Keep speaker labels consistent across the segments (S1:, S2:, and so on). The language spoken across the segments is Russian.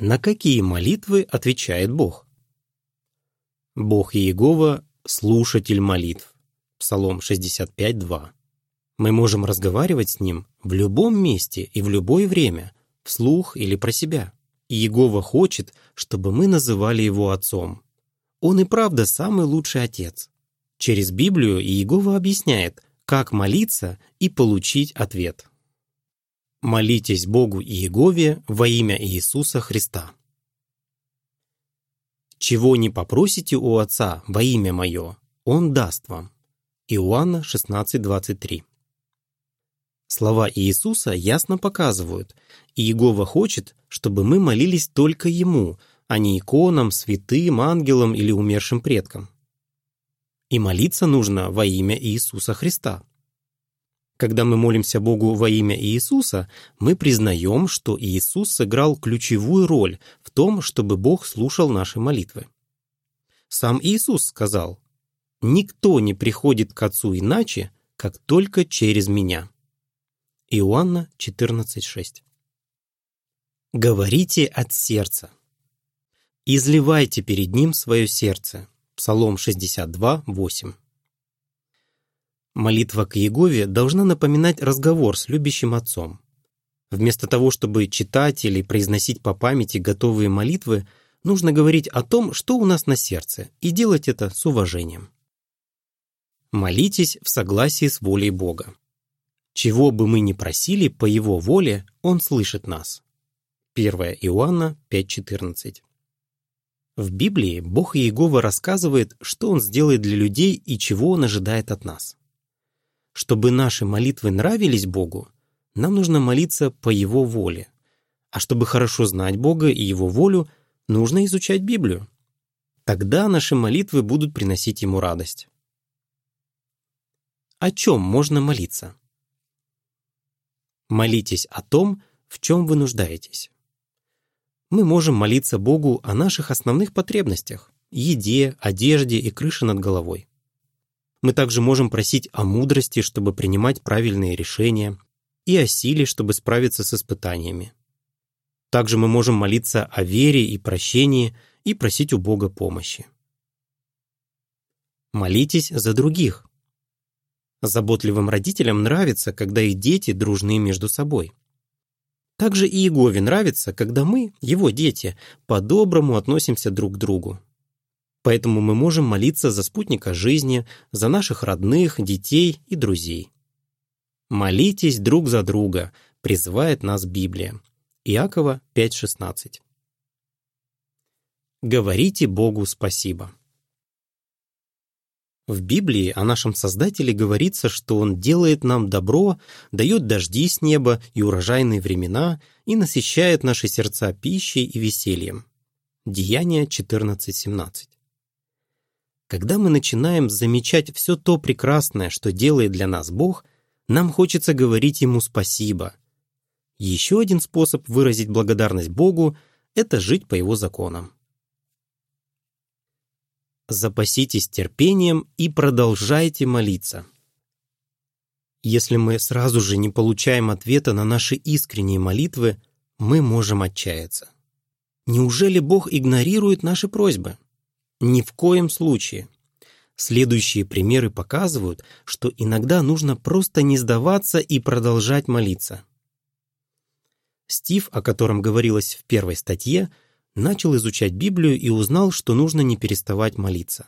S1: На какие молитвы отвечает Бог? Бог Иегова – слушатель молитв. Псалом 65.2. Мы можем разговаривать с Ним в любом месте и в любое время, вслух или про себя. Иегова хочет, чтобы мы называли Его Отцом. Он и правда самый лучший Отец. Через Библию Иегова объясняет, как молиться и получить ответ. Молитесь Богу и Иегове во имя Иисуса Христа. Чего не попросите у Отца во имя Мое, Он даст вам. Иоанна 16:23. Слова Иисуса ясно показывают, Иегова хочет, чтобы мы молились только Ему, а не иконам, святым, ангелам или умершим предкам. И молиться нужно во имя Иисуса Христа. Когда мы молимся Богу во имя Иисуса, мы признаем, что Иисус сыграл ключевую роль в том, чтобы Бог слушал наши молитвы. Сам Иисус сказал, «Никто не приходит к Отцу иначе, как только через Меня». Иоанна 14,6 Говорите от сердца. Изливайте перед Ним свое сердце. Псалом 62, 8. Молитва к Егове должна напоминать разговор с любящим отцом. Вместо того, чтобы читать или произносить по памяти готовые молитвы, нужно говорить о том, что у нас на сердце, и делать это с уважением. Молитесь в согласии с волей Бога. Чего бы мы ни просили по Его воле, Он слышит нас. 1 Иоанна 5.14 В Библии Бог Иегова рассказывает, что Он сделает для людей и чего Он ожидает от нас. Чтобы наши молитвы нравились Богу, нам нужно молиться по Его воле. А чтобы хорошо знать Бога и Его волю, нужно изучать Библию. Тогда наши молитвы будут приносить Ему радость. О чем можно молиться? Молитесь о том, в чем вы нуждаетесь. Мы можем молиться Богу о наших основных потребностях – еде, одежде и крыше над головой. Мы также можем просить о мудрости, чтобы принимать правильные решения, и о силе, чтобы справиться с испытаниями. Также мы можем молиться о вере и прощении и просить у Бога помощи. Молитесь за других. Заботливым родителям нравится, когда их дети дружны между собой. Также и Иегове нравится, когда мы, его дети, по-доброму относимся друг к другу. Поэтому мы можем молиться за спутника жизни, за наших родных, детей и друзей. «Молитесь друг за друга», призывает нас Библия. Иакова 5.16. Говорите Богу спасибо. В Библии о нашем Создателе говорится, что Он делает нам добро, дает дожди с неба и урожайные времена и насыщает наши сердца пищей и весельем. Деяние 14.17. Когда мы начинаем замечать все то прекрасное, что делает для нас Бог, нам хочется говорить Ему спасибо. Еще один способ выразить благодарность Богу – это жить по Его законам. Запаситесь терпением и продолжайте молиться. Если мы сразу же не получаем ответа на наши искренние молитвы, мы можем отчаяться. Неужели Бог игнорирует наши просьбы? Ни в коем случае. Следующие примеры показывают, что иногда нужно просто не сдаваться и продолжать молиться. Стив, о котором говорилось в первой статье, начал изучать Библию и узнал, что нужно не переставать молиться.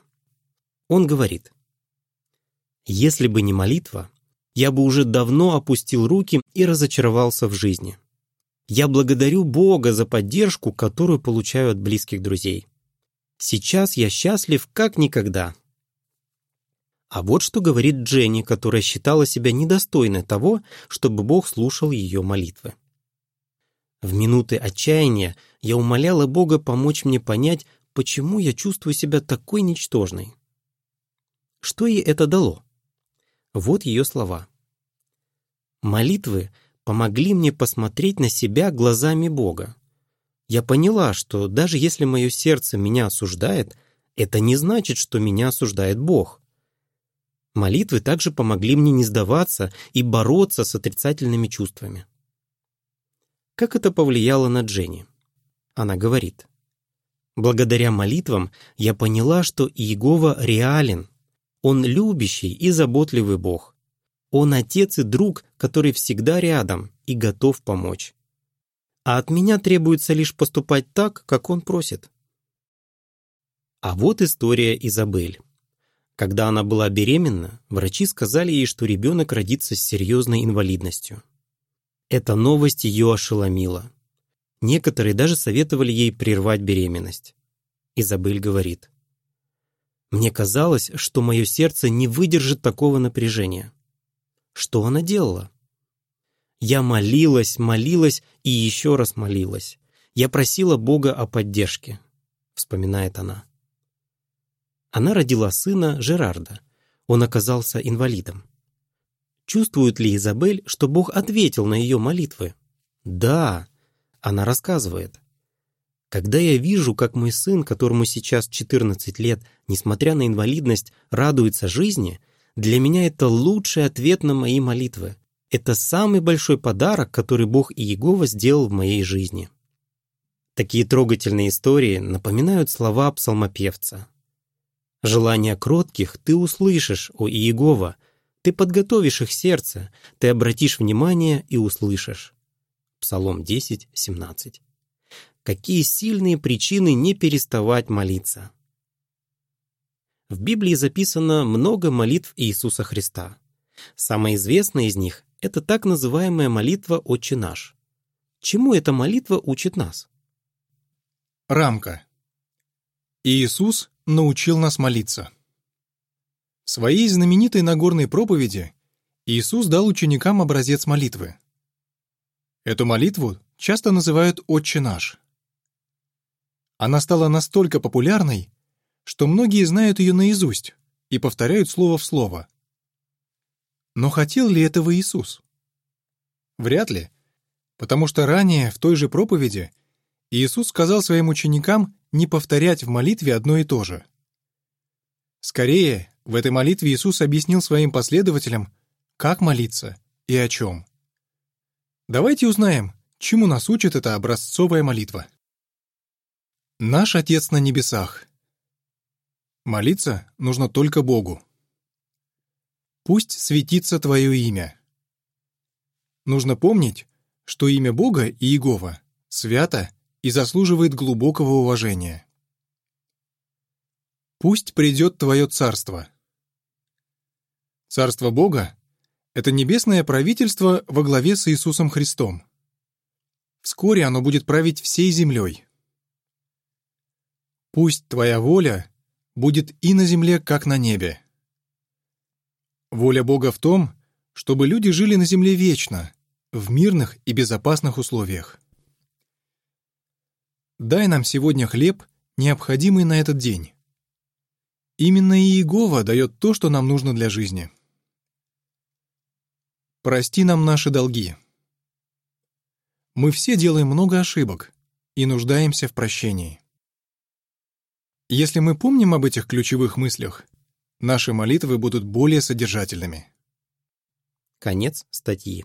S1: Он говорит, «Если бы не молитва, я бы уже давно опустил руки и разочаровался в жизни. Я благодарю Бога за поддержку, которую получаю от близких друзей. Сейчас я счастлив как никогда. А вот что говорит Дженни, которая считала себя недостойной того, чтобы Бог слушал ее молитвы. В минуты отчаяния я умоляла Бога помочь мне понять, почему я чувствую себя такой ничтожной. Что ей это дало? Вот ее слова. Молитвы помогли мне посмотреть на себя глазами Бога. Я поняла, что даже если мое сердце меня осуждает, это не значит, что меня осуждает Бог. Молитвы также помогли мне не сдаваться и бороться с отрицательными чувствами. Как это повлияло на Дженни? Она говорит, «Благодаря молитвам я поняла, что Иегова реален. Он любящий и заботливый Бог. Он отец и друг, который всегда рядом и готов помочь. А от меня требуется лишь поступать так, как он просит». А вот история Изабель. Когда она была беременна, врачи сказали ей, что ребенок родится с серьезной инвалидностью. Эта новость ее ошеломила. Некоторые даже советовали ей прервать беременность. Изабель говорит. «Мне казалось, что мое сердце не выдержит такого напряжения». Что она делала? «Я молилась, молилась и еще раз молилась. Я просила Бога о поддержке», — вспоминает она. Она родила сына Жерарда. Он оказался инвалидом. Чувствует ли Изабель, что Бог ответил на ее молитвы? Да, она рассказывает. Когда я вижу, как мой сын, которому сейчас 14 лет, несмотря на инвалидность, радуется жизни, для меня это лучший ответ на мои молитвы. Это самый большой подарок, который Бог и Иегова сделал в моей жизни. Такие трогательные истории напоминают слова псалмопевца. Желания кротких ты услышишь, о Иегова, ты подготовишь их сердце, ты обратишь внимание и услышишь. Псалом 10, 17. Какие сильные причины не переставать молиться. В Библии записано много молитв Иисуса Христа. Самая известная из них – это так называемая молитва «Отче наш». Чему эта молитва учит нас?
S2: Рамка. Иисус научил нас молиться. В своей знаменитой Нагорной проповеди Иисус дал ученикам образец молитвы. Эту молитву часто называют «Отче наш». Она стала настолько популярной, что многие знают ее наизусть и повторяют слово в слово. Но хотел ли этого Иисус? Вряд ли, потому что ранее в той же проповеди Иисус сказал своим ученикам не повторять в молитве одно и то же. Скорее, в этой молитве Иисус объяснил своим последователям, как молиться и о чем. Давайте узнаем, чему нас учит эта образцовая молитва. Наш Отец на небесах. Молиться нужно только Богу. Пусть светится Твое имя. Нужно помнить, что имя Бога и Иегова свято и заслуживает глубокого уважения. Пусть придет Твое царство. Царство Бога — это небесное правительство во главе с Иисусом Христом. Вскоре оно будет править всей землей. Пусть Твоя воля будет и на земле, как на небе. Воля Бога в том, чтобы люди жили на земле вечно, в мирных и безопасных условиях. Дай нам сегодня хлеб, необходимый на этот день. Именно Иегова дает то, что нам нужно для жизни. Прости нам наши долги. Мы все делаем много ошибок и нуждаемся в прощении. Если мы помним об этих ключевых мыслях, наши молитвы будут более содержательными.
S1: Конец статьи.